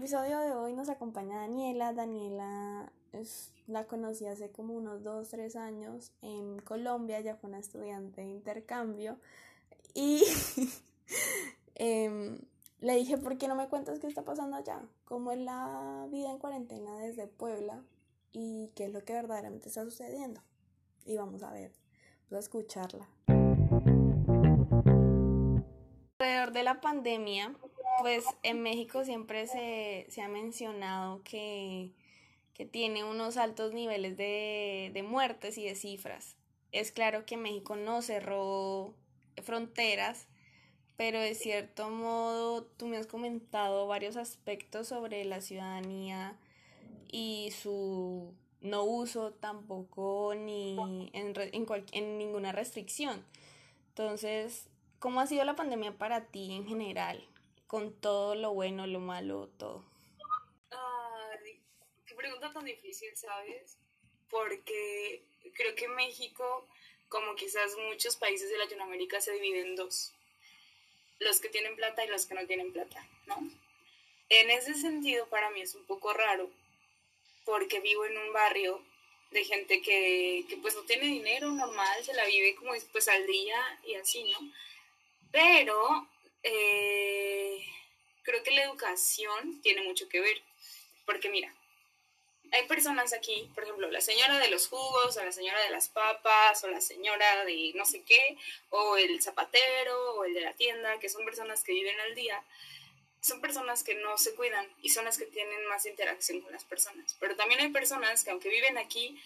episodio de hoy nos acompaña Daniela. Daniela la conocí hace como unos 2, 3 años en Colombia, ella fue una estudiante de intercambio y em, le dije, ¿por qué no me cuentas qué está pasando allá? ¿Cómo es la vida en cuarentena desde Puebla? ¿Y qué es lo que verdaderamente está sucediendo? Y vamos a ver, vamos a escucharla. Alrededor de la pandemia, pues en México siempre se, ha mencionado que, tiene unos altos niveles de, de muertes y de cifras. Es claro que México no cerró fronteras, pero de cierto modo tú me has comentado varios aspectos sobre la ciudadanía y su no uso tampoco ni en, en, en ninguna restricción. Entonces, ¿cómo ha sido la pandemia para ti en general? Con todo lo bueno, lo malo, todo? Ay, qué pregunta tan difícil, ¿sabes? Porque creo que México, como quizás muchos países de Latinoamérica, se divide en dos. Los que tienen plata y los que no tienen plata, ¿no? En ese sentido, para mí es un poco raro, porque vivo en un barrio de gente que, que pues no tiene dinero normal, se la vive como pues al día y así, ¿no? Pero eh, creo que la educación tiene mucho que ver, porque mira, hay personas aquí, por ejemplo, la señora de los jugos, o la señora de las papas, o la señora de no sé qué, o el zapatero, o el de la tienda, que son personas que viven al día, son personas que no se cuidan y son las que tienen más interacción con las personas. Pero también hay personas que aunque viven aquí,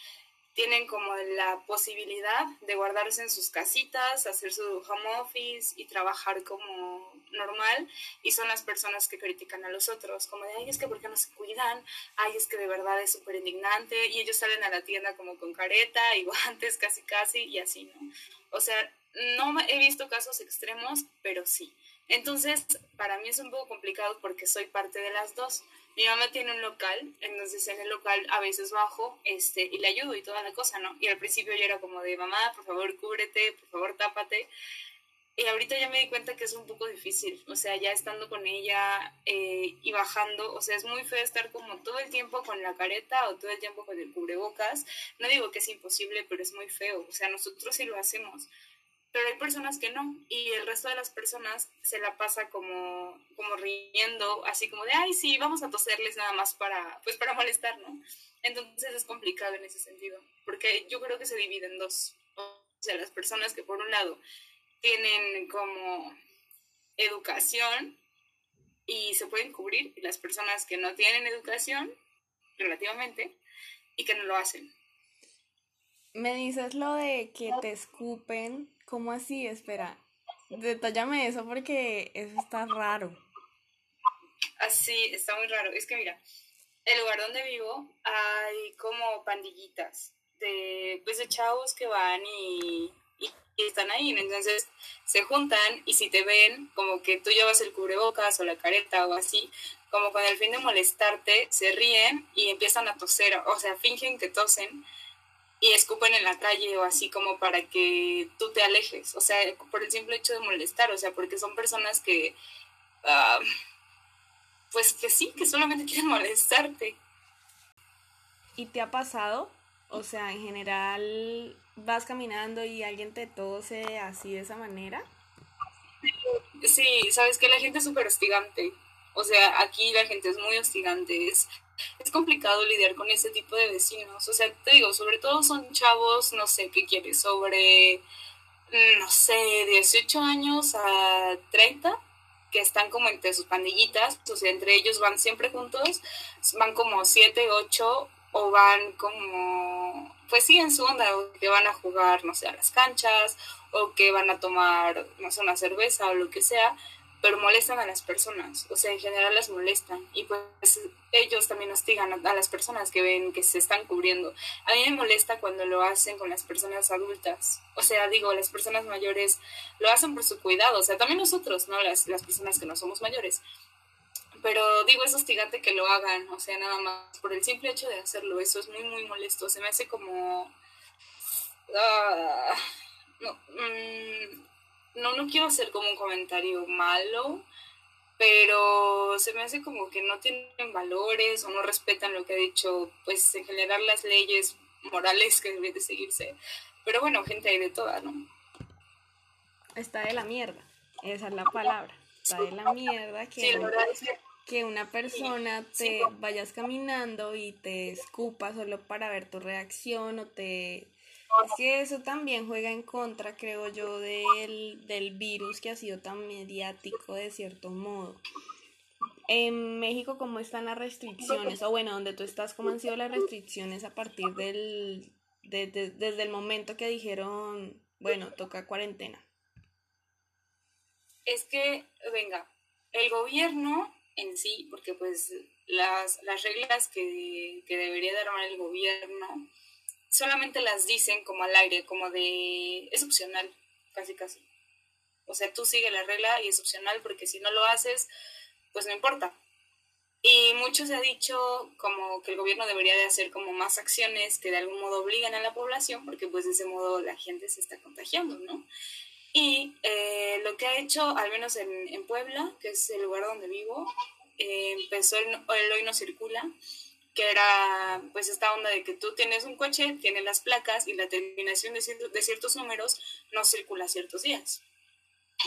tienen como la posibilidad de guardarse en sus casitas, hacer su home office y trabajar como normal y son las personas que critican a los otros, como de, ay, es que ¿por qué no se cuidan? Ay, es que de verdad es súper indignante y ellos salen a la tienda como con careta y guantes casi casi y así, ¿no? O sea, no he visto casos extremos, pero sí. Entonces, para mí es un poco complicado porque soy parte de las dos. Mi mamá tiene un local, entonces en el local a veces bajo este, y le ayudo y toda la cosa, ¿no? Y al principio yo era como de, mamá, por favor, cúbrete, por favor, tápate. Y ahorita ya me di cuenta que es un poco difícil, o sea, ya estando con ella eh, y bajando, o sea, es muy feo estar como todo el tiempo con la careta o todo el tiempo con el cubrebocas. No digo que es imposible, pero es muy feo, o sea, nosotros sí lo hacemos pero hay personas que no, y el resto de las personas se la pasa como, como riendo, así como de, ay, sí, vamos a toserles nada más para, pues para molestar, ¿no? Entonces es complicado en ese sentido, porque yo creo que se divide en dos, o sea, las personas que por un lado tienen como educación y se pueden cubrir, y las personas que no tienen educación, relativamente, y que no lo hacen. Me dices lo de que te escupen ¿Cómo así? Espera, detállame eso porque eso está raro. Así, está muy raro. Es que mira, el lugar donde vivo hay como pandillitas de, pues, de chavos que van y, y, están ahí. Entonces se juntan y si te ven, como que tú llevas el cubrebocas o la careta o así, como con el fin de molestarte, se ríen y empiezan a toser, o sea, fingen que tosen y escupen en la calle o así como para que tú te alejes, o sea, por el simple hecho de molestar, o sea, porque son personas que, ah, pues que sí, que solamente quieren molestarte. ¿Y te ha pasado? O sea, en general vas caminando y alguien te tose así de esa manera. Sí, sabes que la gente es súper hostigante. O sea, aquí la gente es muy hostigante. Es, complicado lidiar con ese tipo de vecinos. O sea, te digo, sobre todo son chavos, no sé qué quieres, sobre, mm, no sé, 18 años a 30, que están como entre sus pandillitas, o sea, entre ellos van siempre juntos, van como 7, 8 o van como, pues sí, en su onda, o que van a jugar, no sé, a las canchas, o que van a tomar, no sé, una cerveza o lo que sea, pero molestan a las personas, o sea, en general las molestan y pues ellos también hostigan a, las personas que ven que se están cubriendo. A mí me molesta cuando lo hacen con las personas adultas, o sea, digo, las personas mayores lo hacen por su cuidado, o sea, también nosotros, ¿no? Las, las personas que no somos mayores. Pero digo, es hostigante que lo hagan, o sea, nada más por el simple hecho de hacerlo, eso es muy, muy molesto, se me hace como... Uh, no, mm, no, no quiero hacer como un comentario malo, pero se me hace como que no tienen valores o no respetan lo que ha dicho, pues en general las leyes morales que deben de seguirse. Pero bueno, gente hay de toda, ¿no? Está de la mierda, esa es la palabra. Está de la mierda que, que una persona te vayas caminando y te escupa solo para ver tu reacción o te es que eso también juega en contra, creo yo, del, del virus que ha sido tan mediático de cierto modo. En México, ¿cómo están las restricciones? O bueno, donde tú estás, ¿cómo han sido las restricciones a partir del, desde el momento que dijeron, bueno, toca cuarentena? Es que, venga, el gobierno en sí, porque pues las, las reglas que, que debería dar el gobierno solamente las dicen como al aire, como de... es opcional, casi casi. O sea, tú sigue la regla y es opcional porque si no lo haces, pues no importa. Y mucho se ha dicho como que el gobierno debería de hacer como más acciones que de algún modo obligan a la población porque pues de ese modo la gente se está contagiando, ¿no? Y eh, lo que ha hecho, al menos en, en, Puebla, que es el lugar donde vivo, eh, empezó el, el Hoy No Circula, que era pues esta onda de que tú tienes un coche, tienes las placas y la terminación de, de ciertos números no circula ciertos días.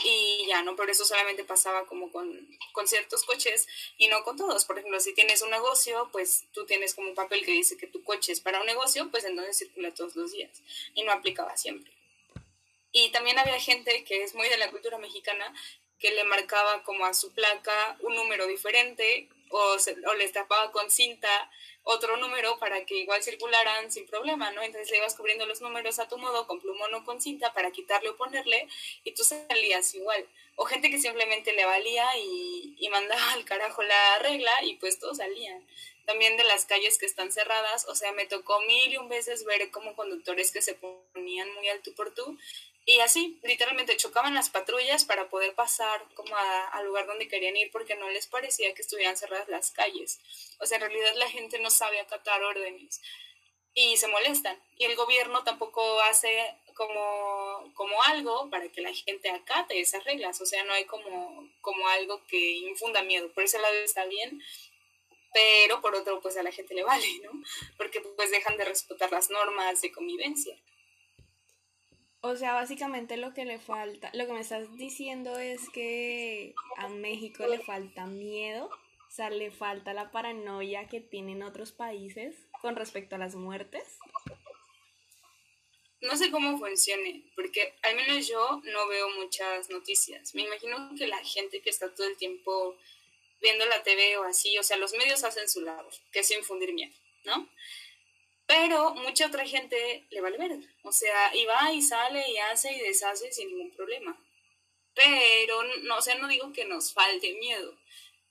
Y ya, ¿no? Por eso solamente pasaba como con, con, ciertos coches y no con todos. Por ejemplo, si tienes un negocio, pues tú tienes como un papel que dice que tu coche es para un negocio, pues entonces circula todos los días. Y no aplicaba siempre. Y también había gente que es muy de la cultura mexicana que le marcaba como a su placa un número diferente o, se, les tapaba con cinta otro número para que igual circularan sin problema, ¿no? Entonces le ibas cubriendo los números a tu modo, con plumón o con cinta, para quitarle o ponerle, y tú salías igual. O gente que simplemente le valía y, y mandaba al carajo la regla y pues todos salían. También de las calles que están cerradas, o sea, me tocó mil y un veces ver como conductores que se ponían muy alto por tú y así, literalmente chocaban las patrullas para poder pasar como al lugar donde querían ir porque no les parecía que estuvieran cerradas las calles. O sea, en realidad la gente no sabe acatar órdenes y se molestan. Y el gobierno tampoco hace como, como algo para que la gente acate esas reglas. O sea, no hay como, como algo que infunda miedo. Por ese lado está bien, pero por otro, pues a la gente le vale, ¿no? Porque pues dejan de respetar las normas de convivencia. O sea, básicamente lo que le falta, lo que me estás diciendo es que a México le falta miedo, o sea, le falta la paranoia que tienen otros países con respecto a las muertes. No sé cómo funcione, porque al menos yo no veo muchas noticias. Me imagino que la gente que está todo el tiempo viendo la TV o así, o sea, los medios hacen su labor, que es infundir miedo, ¿no? Pero mucha otra gente le vale ver. O sea, y va y sale y hace y deshace sin ningún problema. Pero, no, o sea, no digo que nos falte miedo.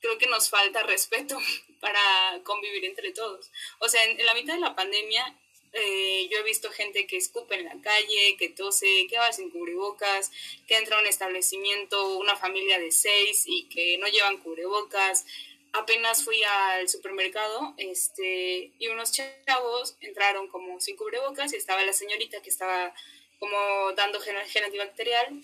Creo que nos falta respeto para convivir entre todos. O sea, en, la mitad de la pandemia eh, yo he visto gente que escupe en la calle, que tose, que va sin cubrebocas, que entra a un establecimiento, una familia de seis y que no llevan cubrebocas apenas fui al supermercado este, y unos chavos entraron como sin cubrebocas y estaba la señorita que estaba como dando gel, antibacterial.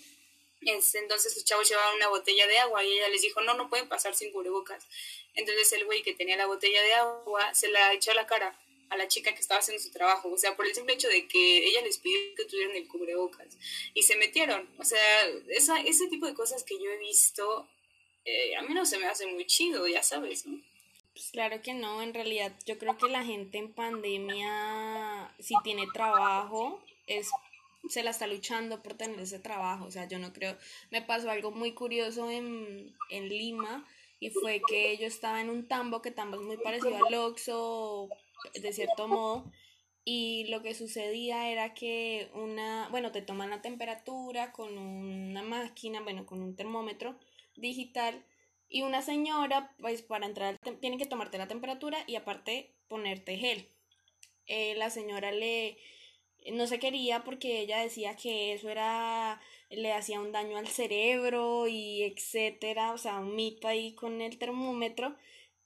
Entonces los chavos llevaban una botella de agua y ella les dijo, no, no pueden pasar sin cubrebocas. Entonces el güey que tenía la botella de agua se la echó a la cara a la chica que estaba haciendo su trabajo, o sea, por el simple hecho de que ella les pidió que tuvieran el cubrebocas y se metieron, o sea, ese tipo de cosas que yo he visto eh, a mí no se me hace muy chido, ya sabes, ¿no? Pues claro que no, en realidad yo creo que la gente en pandemia, si tiene trabajo, es se la está luchando por tener ese trabajo, o sea, yo no creo, me pasó algo muy curioso en, en Lima y fue que yo estaba en un tambo, que tambo es muy parecido al Oxxo, de cierto modo, y lo que sucedía era que una, bueno, te toman la temperatura con una máquina, bueno, con un termómetro, digital y una señora, pues para entrar, tiene que tomarte la temperatura y aparte ponerte gel. Eh, la señora le no se quería porque ella decía que eso era le hacía un daño al cerebro y etcétera, o sea, un mito ahí con el termómetro.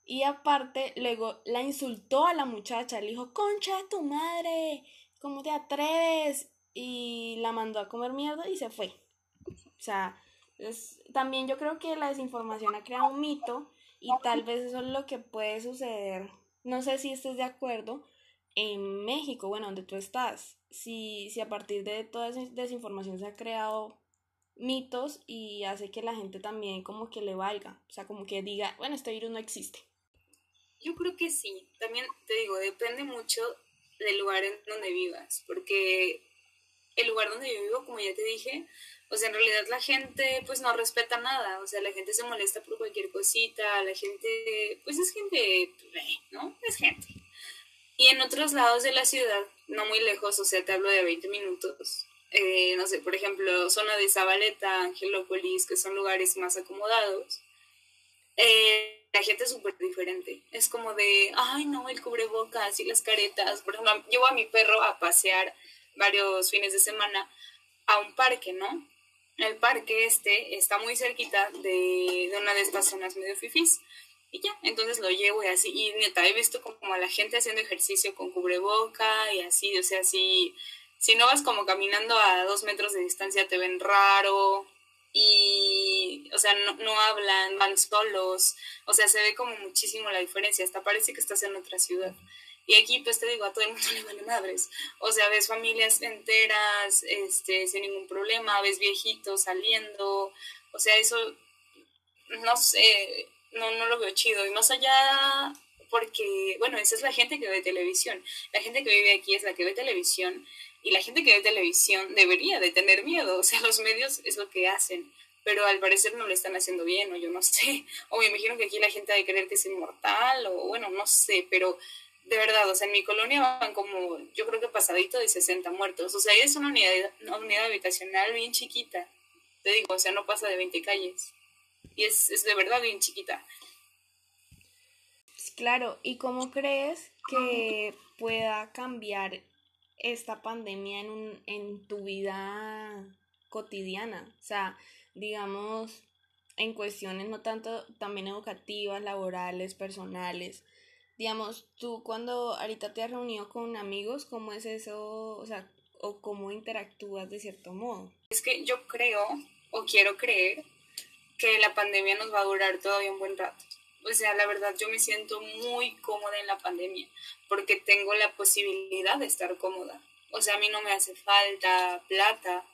Y aparte, luego la insultó a la muchacha, le dijo, concha de tu madre, ¿cómo te atreves? Y la mandó a comer mierda y se fue. O sea, también yo creo que la desinformación ha creado un mito y tal vez eso es lo que puede suceder, no sé si estés de acuerdo, en México, bueno, donde tú estás, si, si a partir de toda esa desinformación se ha creado mitos y hace que la gente también como que le valga, o sea, como que diga, bueno, este virus no existe. Yo creo que sí, también te digo, depende mucho del lugar en donde vivas, porque el lugar donde yo vivo, como ya te dije, o sea, en realidad la gente pues no respeta nada, o sea, la gente se molesta por cualquier cosita, la gente, pues es gente, ¿no? Es gente. Y en otros lados de la ciudad, no muy lejos, o sea, te hablo de 20 minutos, eh, no sé, por ejemplo, zona de Zabaleta, Angelópolis, que son lugares más acomodados, eh, la gente es súper diferente. Es como de, ay, no, el cubrebocas y las caretas. Por ejemplo, llevo a mi perro a pasear varios fines de semana a un parque, ¿no? El parque este está muy cerquita de, una de estas zonas medio fifís. Y ya, entonces lo llevo y así. Y neta, he visto como a la gente haciendo ejercicio con cubreboca y así. O sea, si, si no vas como caminando a dos metros de distancia te ven raro. Y, o sea, no, no hablan, van solos. O sea, se ve como muchísimo la diferencia. Hasta parece que estás en otra ciudad. Y aquí, pues te digo, a todo el mundo le vale madres. O sea, ves familias enteras, este, sin ningún problema, ves viejitos saliendo. O sea, eso, no sé, no, no lo veo chido. Y más allá, porque, bueno, esa es la gente que ve televisión. La gente que vive aquí es la que ve televisión. Y la gente que ve televisión debería de tener miedo. O sea, los medios es lo que hacen. Pero al parecer no lo están haciendo bien, o yo no sé. O me imagino que aquí la gente ha de creer que es inmortal, o bueno, no sé, pero de verdad, o sea, en mi colonia van como, yo creo que pasadito de 60 muertos. O sea, es una unidad, una unidad habitacional bien chiquita. Te digo, o sea, no pasa de 20 calles. Y es, es de verdad bien chiquita. Claro, ¿y cómo crees que pueda cambiar esta pandemia en, un, en tu vida cotidiana? O sea, digamos, en cuestiones no tanto también educativas, laborales, personales digamos, tú cuando ahorita te has reunido con amigos, ¿cómo es eso? O sea, o cómo interactúas de cierto modo. Es que yo creo, o quiero creer, que la pandemia nos va a durar todavía un buen rato. O sea, la verdad yo me siento muy cómoda en la pandemia porque tengo la posibilidad de estar cómoda. O sea, a mí no me hace falta plata,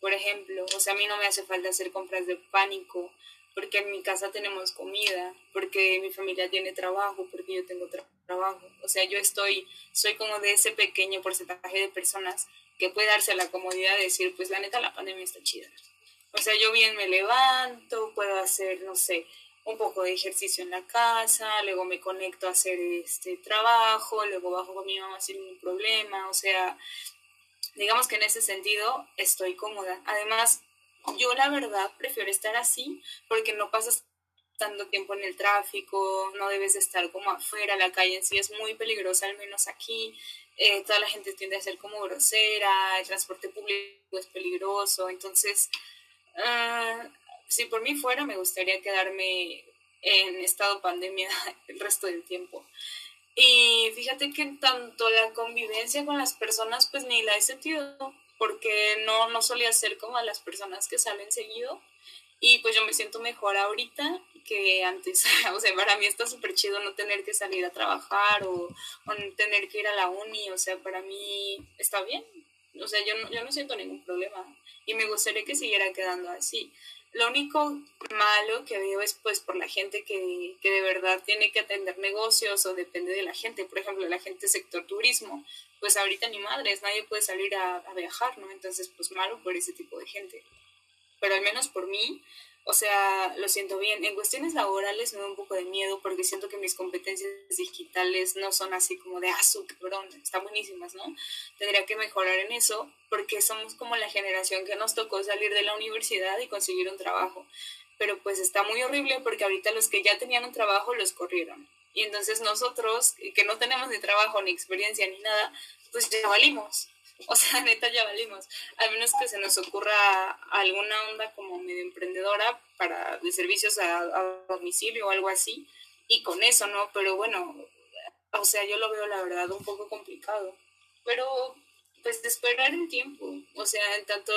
por ejemplo. O sea, a mí no me hace falta hacer compras de pánico porque en mi casa tenemos comida, porque mi familia tiene trabajo, porque yo tengo trabajo. O sea, yo estoy, soy como de ese pequeño porcentaje de personas que puede darse la comodidad de decir, pues la neta, la pandemia está chida. O sea, yo bien me levanto, puedo hacer, no sé, un poco de ejercicio en la casa, luego me conecto a hacer este trabajo, luego bajo con mi mamá sin ningún problema, o sea, digamos que en ese sentido estoy cómoda. Además, yo la verdad prefiero estar así porque no pasas tanto tiempo en el tráfico, no debes estar como afuera, la calle en sí es muy peligrosa, al menos aquí. Eh, toda la gente tiende a ser como grosera, el transporte público es peligroso, entonces, uh, si por mí fuera, me gustaría quedarme en estado pandemia el resto del tiempo. Y fíjate que tanto la convivencia con las personas, pues ni la he sentido porque no, no solía ser como a las personas que salen seguido. Y pues yo me siento mejor ahorita que antes. o sea, para mí está súper chido no tener que salir a trabajar o, o, tener que ir a la uni. O sea, para mí está bien. O sea, yo no, yo no siento ningún problema. Y me gustaría que siguiera quedando así. Lo único malo que veo es pues por la gente que, que, de verdad tiene que atender negocios o depende de la gente. Por ejemplo, la gente sector turismo pues ahorita ni madres, nadie puede salir a, a, viajar, ¿no? Entonces, pues malo por ese tipo de gente. Pero al menos por mí, o sea, lo siento bien. En cuestiones laborales me da un poco de miedo porque siento que mis competencias digitales no son así como de, ah, su, cabrón, están buenísimas, ¿no? Tendría que mejorar en eso porque somos como la generación que nos tocó salir de la universidad y conseguir un trabajo. Pero pues está muy horrible porque ahorita los que ya tenían un trabajo los corrieron. Y entonces nosotros, que no tenemos ni trabajo, ni experiencia, ni nada, pues ya valimos. O sea, neta, ya valimos. Al menos que se nos ocurra alguna onda como medio emprendedora para de servicios a, a domicilio o algo así. Y con eso, ¿no? Pero bueno, o sea, yo lo veo la verdad un poco complicado. Pero pues esperar el tiempo. O sea, en tanto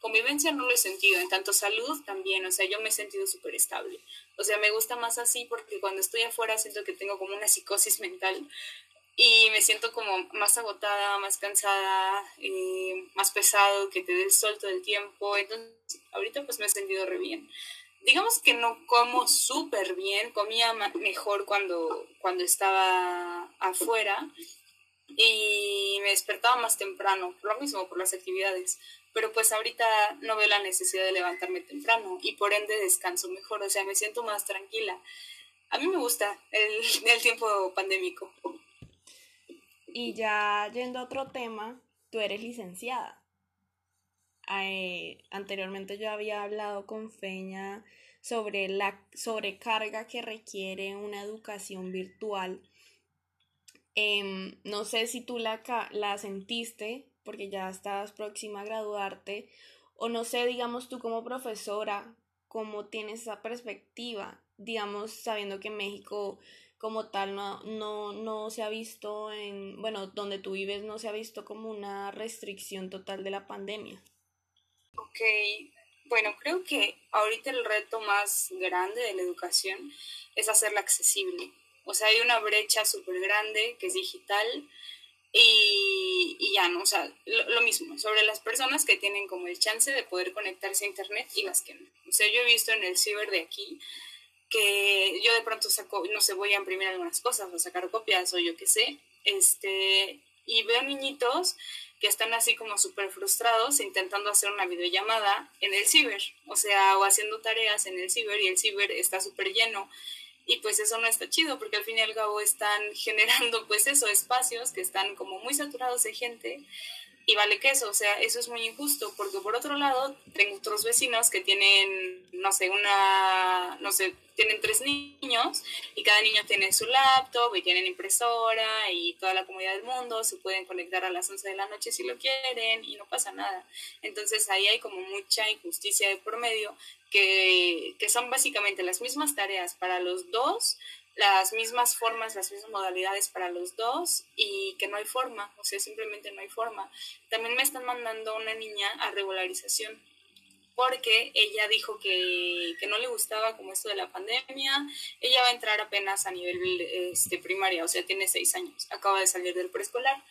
convivencia no lo he sentido, en tanto salud también. O sea, yo me he sentido súper estable. O sea, me gusta más así porque cuando estoy afuera siento que tengo como una psicosis mental y me siento como más agotada, más cansada, eh, más pesado, que te dé el sol todo el tiempo. Entonces, ahorita pues me he sentido re bien. Digamos que no como súper bien, comía mejor cuando, cuando estaba afuera y me despertaba más temprano, lo mismo por las actividades. Pero pues ahorita no veo la necesidad de levantarme temprano y por ende descanso mejor, o sea, me siento más tranquila. A mí me gusta el, el tiempo pandémico. Y ya yendo a otro tema, tú eres licenciada. Eh, anteriormente yo había hablado con Feña sobre la sobrecarga que requiere una educación virtual. Em, no sé si tú la, la sentiste porque ya estabas próxima a graduarte o no sé, digamos tú como profesora, cómo tienes esa perspectiva, digamos, sabiendo que México como tal no, no, no se ha visto en, bueno, donde tú vives no se ha visto como una restricción total de la pandemia. Ok, bueno, creo que ahorita el reto más grande de la educación es hacerla accesible. O sea, hay una brecha súper grande que es digital y, y, ya, ¿no? O sea, lo, lo, mismo, sobre las personas que tienen como el chance de poder conectarse a Internet y las que no. O sea, yo he visto en el ciber de aquí que yo de pronto saco, no sé, voy a imprimir algunas cosas o sacar copias o yo qué sé, este, y veo niñitos que están así como súper frustrados intentando hacer una videollamada en el ciber, o sea, o haciendo tareas en el ciber y el ciber está súper lleno. Y pues eso no está chido porque al fin y al cabo están generando pues eso, espacios que están como muy saturados de gente y vale que eso, o sea, eso es muy injusto, porque por otro lado, tengo otros vecinos que tienen, no sé, una, no sé, tienen tres niños y cada niño tiene su laptop y tienen impresora y toda la comodidad del mundo, se pueden conectar a las 11 de la noche si lo quieren y no pasa nada. Entonces ahí hay como mucha injusticia de por medio que, que son básicamente las mismas tareas para los dos, las mismas formas, las mismas modalidades para los dos y que no hay forma, o sea, simplemente no hay forma. También me están mandando una niña a regularización porque ella dijo que, que, no le gustaba como esto de la pandemia. Ella va a entrar apenas a nivel este, primaria, o sea, tiene seis años, acaba de salir del preescolar.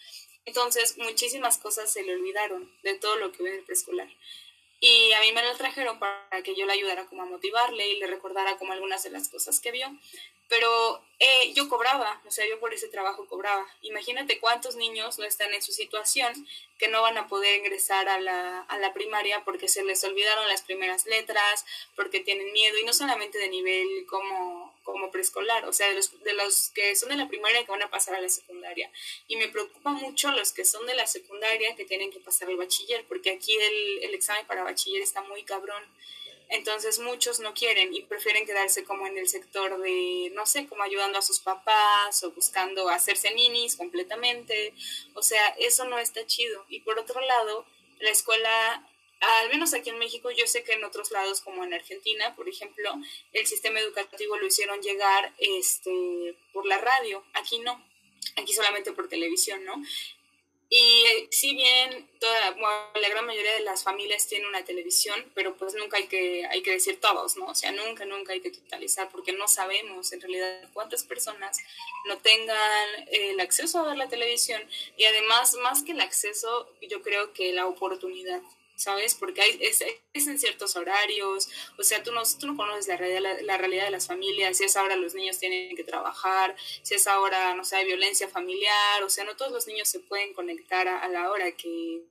Entonces, muchísimas cosas se le olvidaron de todo lo que ve en el preescolar. Y a mí me la trajeron para que yo le ayudara como a motivarle y le recordara como algunas de las cosas que vio pero eh, yo cobraba, o sea, yo por ese trabajo cobraba. Imagínate cuántos niños no están en su situación que no van a poder ingresar a la, a la primaria porque se les olvidaron las primeras letras, porque tienen miedo, y no solamente de nivel como, como preescolar, o sea, de los, de los que son de la primaria que van a pasar a la secundaria. Y me preocupa mucho los que son de la secundaria que tienen que pasar al bachiller, porque aquí el, el examen para bachiller está muy cabrón. Entonces muchos no quieren y prefieren quedarse como en el sector de, no sé, como ayudando a sus papás o buscando hacerse ninis completamente. O sea, eso no está chido. Y por otro lado, la escuela, al menos aquí en México, yo sé que en otros lados como en Argentina, por ejemplo, el sistema educativo lo hicieron llegar este, por la radio. Aquí no aquí solamente por televisión, ¿no? Y eh, si bien toda, la gran mayoría de las familias tienen una televisión, pero pues nunca hay que, hay que decir todos, ¿no? O sea, nunca, nunca hay que totalizar porque no sabemos en realidad cuántas personas no tengan el acceso a ver la televisión y además, más que el acceso, yo creo que la oportunidad. ¿Sabes? Porque hay, es, es, en ciertos horarios, o sea, tú no, tú no conoces la realidad, la, realidad de las familias, si es ahora los niños tienen que trabajar, si es ahora, no sé, hay violencia familiar, o sea, no todos los niños se pueden conectar a, a la hora que,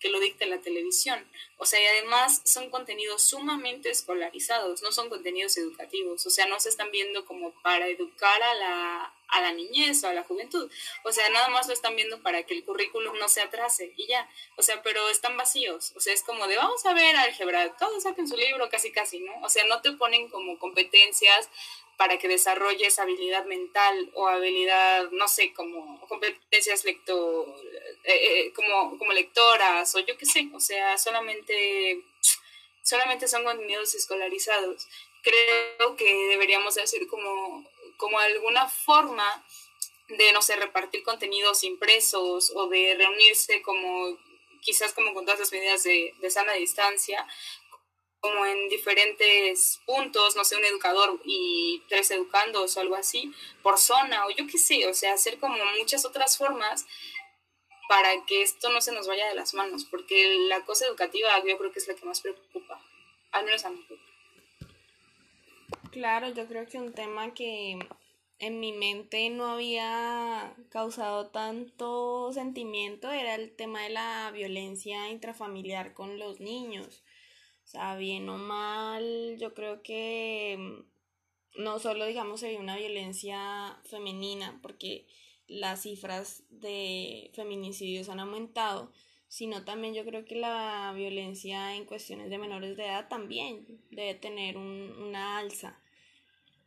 que lo dicta la televisión. O sea, y además son contenidos sumamente escolarizados, no son contenidos educativos, o sea, no se están viendo como para educar a la, a la niñez o a la juventud. O sea, nada más lo están viendo para que el currículum no se atrase y ya. O sea, pero están vacíos. O sea, es como de vamos a ver álgebra, todos saquen su libro casi casi, ¿no? O sea, no te ponen como competencias para que desarrolles habilidad mental o habilidad, no sé, como competencias lecto, eh, eh, como, como lectoras o yo qué sé, o sea, solamente, solamente son contenidos escolarizados. Creo que deberíamos hacer como como alguna forma de, no sé, repartir contenidos impresos o de reunirse como, quizás como con todas las medidas de, de sana distancia, como en diferentes puntos, no sé, un educador y tres educandos o algo así, por zona, o yo qué sé, o sea, hacer como muchas otras formas para que esto no se nos vaya de las manos, porque la cosa educativa yo creo que es la que más preocupa, al menos a mí. Claro, yo creo que un tema que en mi mente no había causado tanto sentimiento era el tema de la violencia intrafamiliar con los niños. Sea, bien o mal, yo creo que mm, no solo, digamos, se una violencia femenina, porque las cifras de feminicidios han aumentado, sino también yo creo que la violencia en cuestiones de menores de edad también debe tener un, una alza.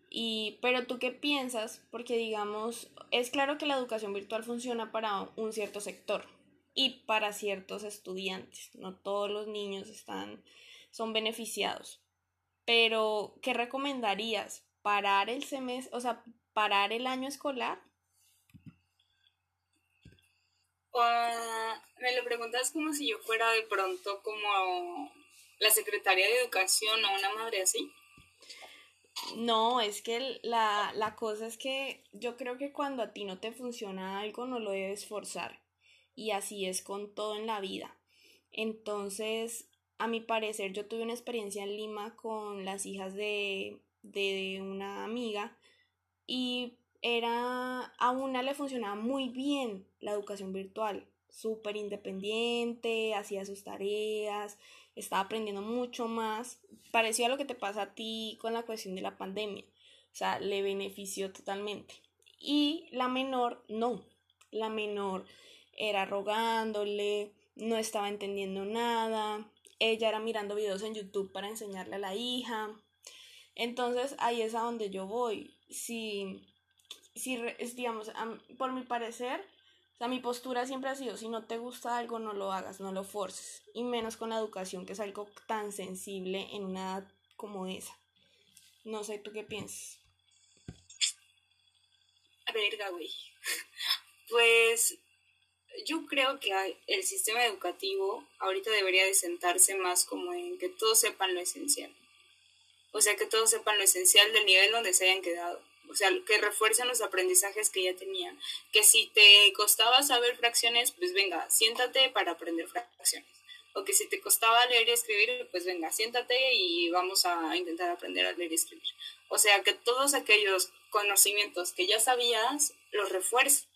Y, pero tú qué piensas, porque digamos, es claro que la educación virtual funciona para un cierto sector y para ciertos estudiantes, no todos los niños están son beneficiados. Pero, ¿qué recomendarías? ¿Parar el semestre, o sea, parar el año escolar? Ah, me lo preguntas como si yo fuera de pronto como la secretaria de educación o una madre así. No, es que la, la cosa es que yo creo que cuando a ti no te funciona algo no lo debes forzar. Y así es con todo en la vida. Entonces, a mi parecer, yo tuve una experiencia en Lima con las hijas de, de una amiga y era, a una le funcionaba muy bien la educación virtual, súper independiente, hacía sus tareas, estaba aprendiendo mucho más, pareció a lo que te pasa a ti con la cuestión de la pandemia, o sea, le benefició totalmente. Y la menor, no, la menor era rogándole, no estaba entendiendo nada, ella era mirando videos en YouTube para enseñarle a la hija. Entonces ahí es a donde yo voy. Si, si digamos, por mi parecer, o sea, mi postura siempre ha sido, si no te gusta algo, no lo hagas, no lo forces. Y menos con la educación, que es algo tan sensible en una edad como esa. No sé, ¿tú qué piensas? A ver, güey. Pues yo creo que el sistema educativo ahorita debería de sentarse más como en que todos sepan lo esencial. O sea, que todos sepan lo esencial del nivel donde se hayan quedado. O sea, que refuercen los aprendizajes que ya tenían. Que si te costaba saber fracciones, pues venga, siéntate para aprender fracciones. O que si te costaba leer y escribir, pues venga, siéntate y vamos a intentar aprender a leer y escribir. O sea, que todos aquellos conocimientos que ya sabías, los refuerces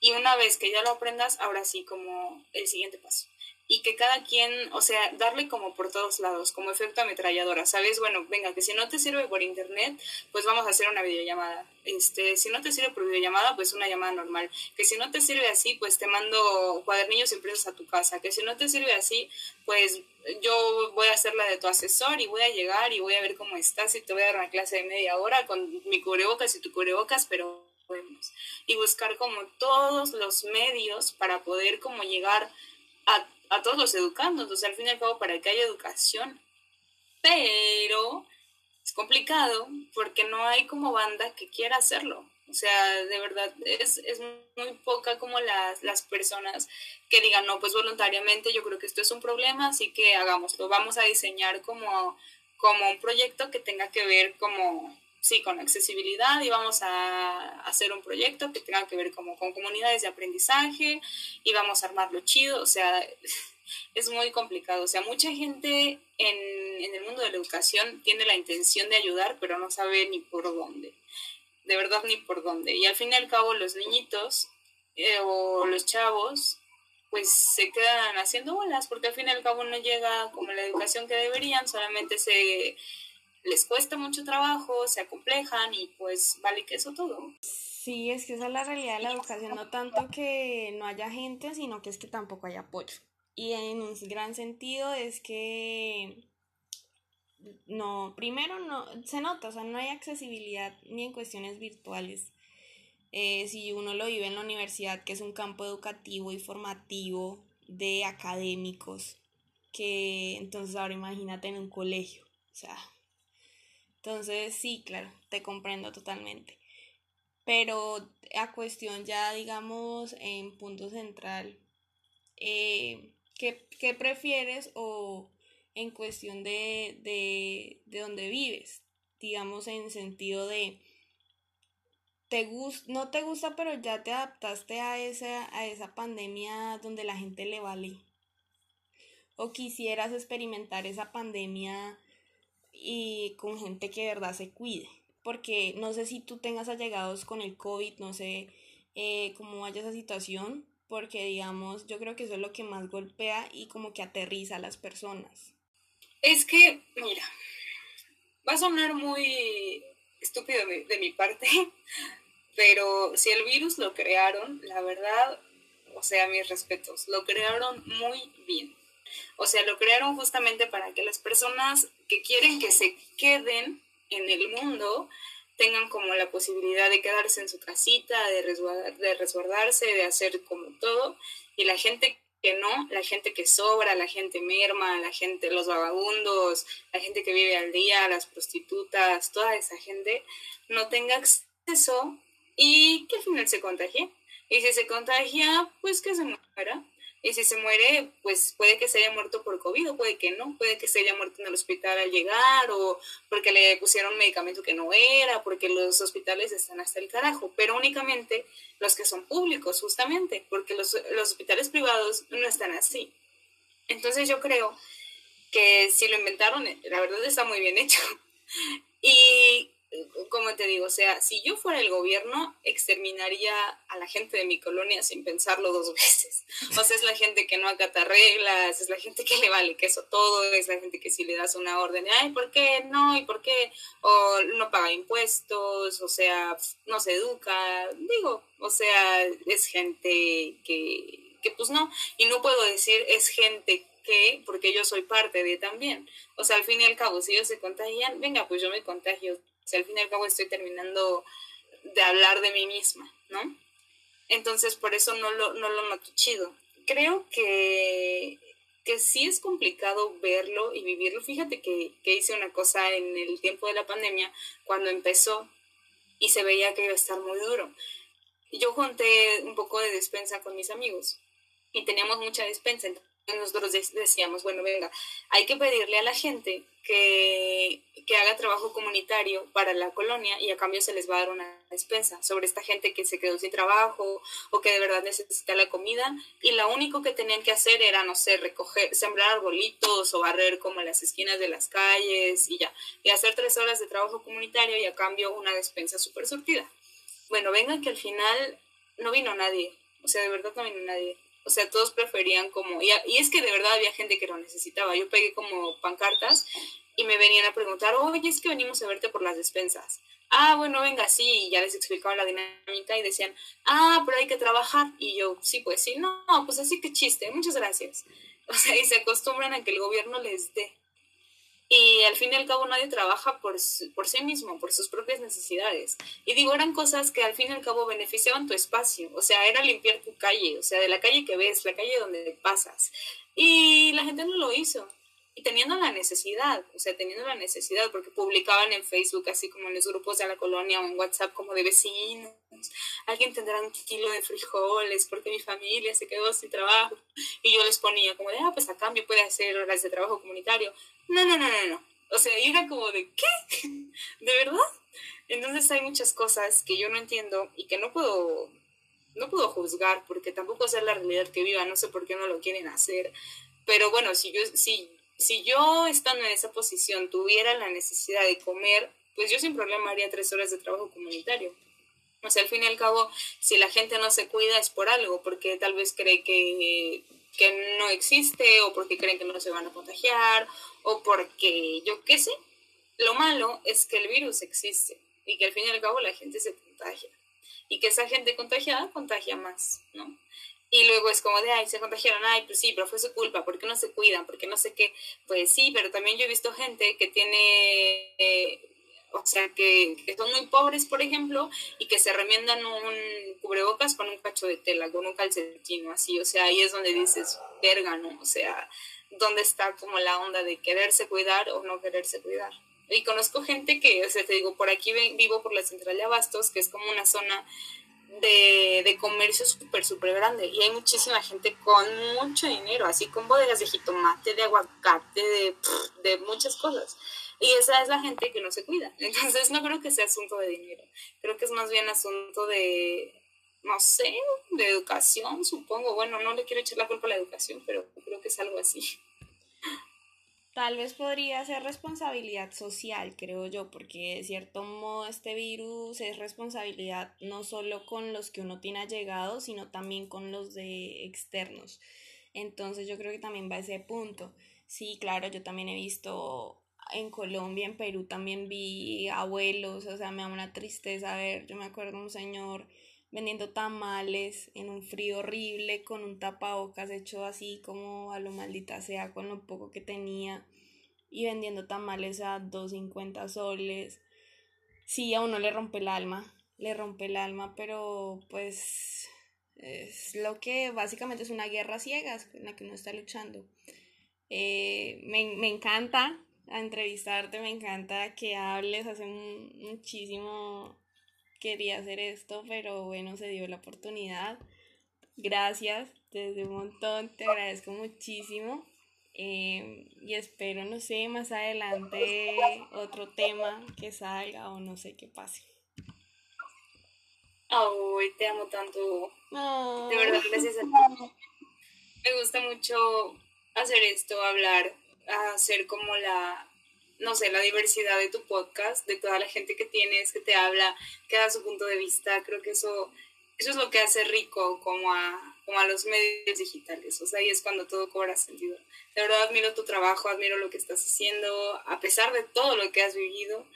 y una vez que ya lo aprendas, ahora sí como el siguiente paso. Y que cada quien, o sea, darle como por todos lados, como efecto ametralladora, ¿sabes? Bueno, venga, que si no te sirve por internet, pues vamos a hacer una videollamada. Este, si no te sirve por videollamada, pues una llamada normal. Que si no te sirve así, pues te mando cuadernillos impresos a tu casa. Que si no te sirve así, pues yo voy a ser la de tu asesor y voy a llegar y voy a ver cómo estás y te voy a dar una clase de media hora con mi cubrebocas y tu cubrebocas, pero podemos y buscar como todos los medios para poder como llegar a, a todos los educandos, entonces al fin y al cabo para que haya educación, pero es complicado porque no hay como banda que quiera hacerlo. O sea, de verdad, es, es muy poca como las, las personas que digan, no, pues voluntariamente yo creo que esto es un problema, así que hagámoslo. Vamos a diseñar como, como un proyecto que tenga que ver como sí, con accesibilidad y vamos a hacer un proyecto que tenga que ver como con comunidades de aprendizaje y vamos a armarlo chido, o sea, es muy complicado, o sea, mucha gente en, en el mundo de la educación tiene la intención de ayudar, pero no sabe ni por dónde, de verdad ni por dónde, y al fin y al cabo los niñitos eh, o los chavos pues se quedan haciendo bolas porque al fin y al cabo no llega como la educación que deberían, solamente se les cuesta mucho trabajo, se acomplejan y pues vale que eso todo. Sí, es que esa es la realidad de la educación, no tanto que no haya gente, sino que es que tampoco hay apoyo. Y en un gran sentido es que no, primero no, se nota, o sea, no hay accesibilidad ni en cuestiones virtuales. Eh, si uno lo vive en la universidad, que es un campo educativo y formativo de académicos, que entonces ahora imagínate en un colegio, o sea, entonces, sí, claro, te comprendo totalmente. Pero a cuestión ya, digamos, en punto central, eh, ¿qué, prefieres o en cuestión de, de, de dónde vives? Digamos, en sentido de te no te gusta, pero ya te adaptaste a esa, a esa pandemia donde la gente le vale. O quisieras experimentar esa pandemia y con gente que de verdad se cuide. Porque no sé si tú tengas allegados con el COVID, no sé eh, cómo vaya esa situación, porque digamos, yo creo que eso es lo que más golpea y como que aterriza a las personas. Es que, mira, va a sonar muy estúpido de mi, parte, pero si el virus lo crearon, la verdad, o sea, mis respetos, lo crearon muy bien. O sea, lo crearon justamente para que las personas que quieren que se queden en el mundo tengan como la posibilidad de quedarse en su casita, de, resguardarse, de hacer como todo, y la gente que no, la gente que sobra, la gente merma, la gente, los vagabundos, la gente que vive al día, las prostitutas, toda esa gente, no tenga acceso y que al final se contagie. Y si se contagia, pues que se muera. Y si se muere, pues puede que se haya muerto por COVID o puede que no, puede que se haya muerto en el hospital al llegar o porque le pusieron medicamento que no era, porque los hospitales están hasta el carajo, pero únicamente los que son públicos, justamente, porque los, los hospitales privados no están así. Entonces yo creo que si lo inventaron, la verdad está muy bien hecho. Y como te digo, o sea, si yo fuera el gobierno, exterminaría a la gente de mi colonia sin pensarlo dos veces. O sea, es la gente que no acata reglas, es la gente que le vale queso todo, es la gente que si le das una orden, de, ay, ¿por qué no? ¿Y por qué? O no paga impuestos, o sea, no se educa. Digo, o sea, es gente que, que pues no. Y no puedo decir es gente que, porque yo soy parte de también. O sea, al fin y al cabo, si ellos se contagian, venga, pues yo me contagio al fin y al cabo estoy terminando de hablar de mí misma, ¿no? Entonces, por eso no lo, no lo noto chido. Creo que, que sí es complicado verlo y vivirlo. Fíjate que, que hice una cosa en el tiempo de la pandemia, cuando empezó, y se veía que iba a estar muy duro. Yo junté un poco de despensa con mis amigos y teníamos mucha despensa nosotros decíamos, bueno, venga, hay que pedirle a la gente que, que, haga trabajo comunitario para la colonia y a cambio se les va a dar una despensa sobre esta gente que se quedó sin trabajo o que de verdad necesita la comida y lo único que tenían que hacer era, no sé, recoger, sembrar arbolitos o barrer como las esquinas de las calles y ya, y hacer tres horas de trabajo comunitario y a cambio una despensa súper surtida. Bueno, vengan que al final no vino nadie, o sea, de verdad no vino nadie o sea, todos preferían como, y, y, es que de verdad había gente que lo necesitaba. Yo pegué como pancartas y me venían a preguntar, oye, es que venimos a verte por las despensas. Ah, bueno, venga, sí, y ya les explicaba la dinámica y decían, ah, pero hay que trabajar. Y yo, sí, pues sí, no, pues así que chiste, muchas gracias. O sea, y se acostumbran a que el gobierno les dé. Y al fin y al cabo nadie trabaja por, por sí mismo, por sus propias necesidades. Y digo, eran cosas que al fin y al cabo beneficiaban tu espacio. O sea, era limpiar tu calle, o sea, de la calle que ves, la calle donde pasas. Y la gente no lo hizo y teniendo la necesidad, o sea, teniendo la necesidad, porque publicaban en Facebook, así como en los grupos de la colonia o en WhatsApp, como de vecinos, alguien tendrá un kilo de frijoles porque mi familia se quedó sin trabajo, y yo les ponía como de, ah, pues a cambio puede hacer horas de trabajo comunitario. No, no, no, no, no. O sea, era como de, ¿qué? ¿De verdad? Entonces hay muchas cosas que yo no entiendo y que no puedo no puedo juzgar porque tampoco sé la realidad que viva, no sé por qué no lo quieren hacer. Pero bueno, si yo, si si yo estando en esa posición tuviera la necesidad de comer, pues yo sin problema haría tres horas de trabajo comunitario. O sea, al fin y al cabo, si la gente no se cuida es por algo, porque tal vez cree que, que no existe, o porque creen que no se van a contagiar, o porque yo qué sé. Lo malo es que el virus existe y que al fin y al cabo la gente se contagia. Y que esa gente contagiada contagia más, ¿no? Y luego es como de, ay, se contagiaron, ay, pues sí, pero fue su culpa, ¿por qué no se cuidan? ¿Por qué no sé qué? Pues sí, pero también yo he visto gente que tiene, eh, o sea, que, que, son muy pobres, por ejemplo, y que se remiendan un cubrebocas con un cacho de tela, con un calcetín así, o sea, ahí es donde dices, verga, ¿no? O sea, ¿dónde está como la onda de quererse cuidar o no quererse cuidar? Y conozco gente que, o sea, te digo, por aquí vivo por la central de Abastos, que es como una zona de, de comercio súper, súper grande. Y hay muchísima gente con mucho dinero, así con bodegas de jitomate, de aguacate, de, de muchas cosas. Y esa es la gente que no se cuida. Entonces no creo que sea asunto de dinero. Creo que es más bien asunto de, no sé, de educación, supongo. Bueno, no le quiero echar la culpa a la educación, pero creo que es algo así. Tal vez podría ser responsabilidad social, creo yo, porque de cierto modo este virus es responsabilidad no solo con los que uno tiene allegados, sino también con los de externos. Entonces yo creo que también va a ese punto. Sí, claro, yo también he visto en Colombia, en Perú también vi abuelos, o sea, me da una tristeza ver, yo me acuerdo un señor vendiendo tamales en un frío horrible con un tapabocas hecho así como a lo maldita sea con lo poco que tenía y vendiendo tamales a 2.50 soles. Sí, a uno le rompe el alma, le rompe el alma, pero pues es lo que básicamente es una guerra ciegas en la que uno está luchando. Eh, me, me encanta entrevistarte, me encanta que hables, hace muchísimo quería hacer esto, pero bueno, se dio la oportunidad. Gracias, desde un montón, te agradezco muchísimo. Eh, y espero, no sé, más adelante otro tema que salga o no sé qué pase. Ay, te amo tanto. De verdad, gracias a ti. Me gusta mucho hacer esto, hablar, hacer como la no sé, la diversidad de tu podcast, de toda la gente que tienes, que te habla, que da su punto de vista. Creo que eso, eso es lo que hace rico como a, como a los medios digitales. O sea, ahí es cuando todo cobra sentido. De verdad admiro tu trabajo, admiro lo que estás haciendo, a pesar de todo lo que has vivido.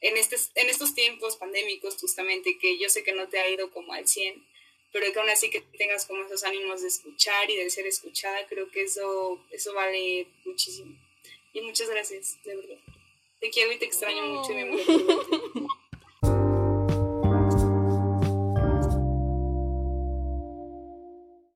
En, este, en estos tiempos pandémicos, justamente, que yo sé que no te ha ido como al 100, pero que aún así que tengas como esos ánimos de escuchar y de ser escuchada, creo que eso, eso vale muchísimo. Y muchas gracias, de verdad. Te quiero y te extraño mucho y me muero.